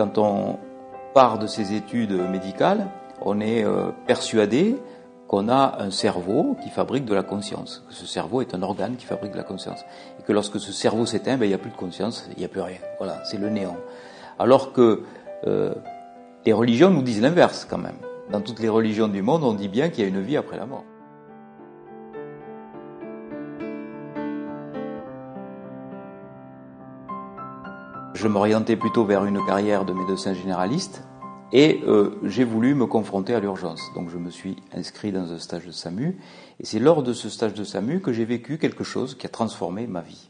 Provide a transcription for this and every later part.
Quand on part de ces études médicales, on est euh, persuadé qu'on a un cerveau qui fabrique de la conscience, que ce cerveau est un organe qui fabrique de la conscience, et que lorsque ce cerveau s'éteint, ben, il n'y a plus de conscience, il n'y a plus rien. Voilà, c'est le néant. Alors que euh, les religions nous disent l'inverse quand même. Dans toutes les religions du monde, on dit bien qu'il y a une vie après la mort. Je m'orientais plutôt vers une carrière de médecin généraliste et euh, j'ai voulu me confronter à l'urgence. Donc je me suis inscrit dans un stage de SAMU et c'est lors de ce stage de SAMU que j'ai vécu quelque chose qui a transformé ma vie.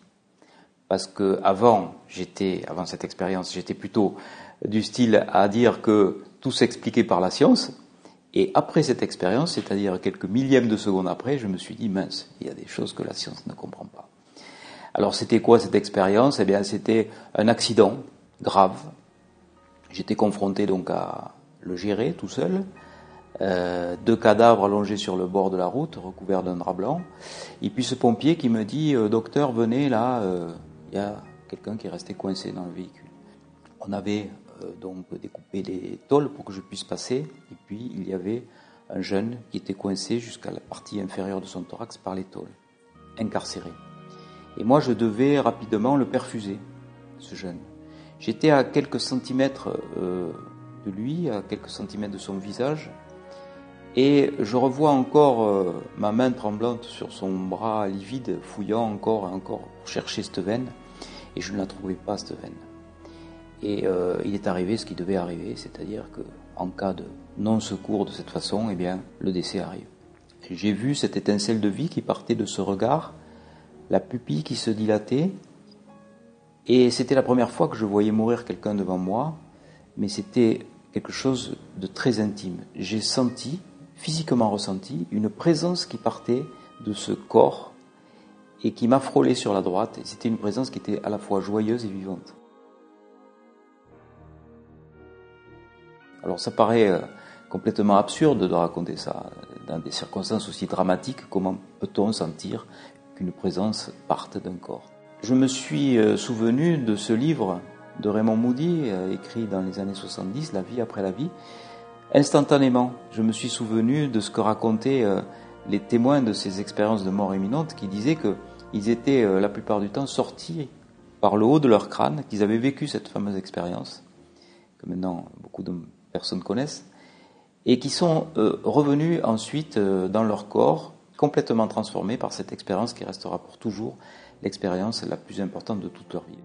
Parce que avant, j'étais, avant cette expérience, j'étais plutôt du style à dire que tout s'expliquait par la science. Et après cette expérience, c'est-à-dire quelques millièmes de seconde après, je me suis dit mince, il y a des choses que la science ne comprend pas. Alors c'était quoi cette expérience? Eh bien c'était un accident grave. J'étais confronté donc à le gérer tout seul. Euh, deux cadavres allongés sur le bord de la route, recouverts d'un drap blanc. Et puis ce pompier qui me dit euh, Docteur, venez là, euh, il y a quelqu'un qui est resté coincé dans le véhicule. On avait donc découpé les tôles pour que je puisse passer. Et puis il y avait un jeune qui était coincé jusqu'à la partie inférieure de son thorax par les tôles, incarcéré. Et moi, je devais rapidement le perfuser, ce jeune. J'étais à quelques centimètres euh, de lui, à quelques centimètres de son visage, et je revois encore euh, ma main tremblante sur son bras livide, fouillant encore et encore pour chercher cette veine, et je ne la trouvais pas, cette veine. Et euh, il est arrivé ce qui devait arriver, c'est-à-dire que en cas de non-secours de cette façon, eh bien, le décès arrive. J'ai vu cette étincelle de vie qui partait de ce regard, la pupille qui se dilatait. Et c'était la première fois que je voyais mourir quelqu'un devant moi, mais c'était quelque chose de très intime. J'ai senti, physiquement ressenti, une présence qui partait de ce corps et qui m'a frôlé sur la droite. C'était une présence qui était à la fois joyeuse et vivante. Alors ça paraît euh, complètement absurde de raconter ça dans des circonstances aussi dramatiques. Comment peut-on sentir une présence parte d'un corps. Je me suis euh, souvenu de ce livre de Raymond Moody, euh, écrit dans les années 70, La vie après la vie. Instantanément, je me suis souvenu de ce que racontaient euh, les témoins de ces expériences de mort imminente qui disaient qu'ils étaient la plupart du temps sortis par le haut de leur crâne, qu'ils avaient vécu cette fameuse expérience, que maintenant beaucoup de personnes connaissent, et qui sont revenus ensuite dans leur corps complètement transformés par cette expérience qui restera pour toujours l'expérience la plus importante de toute leur vie.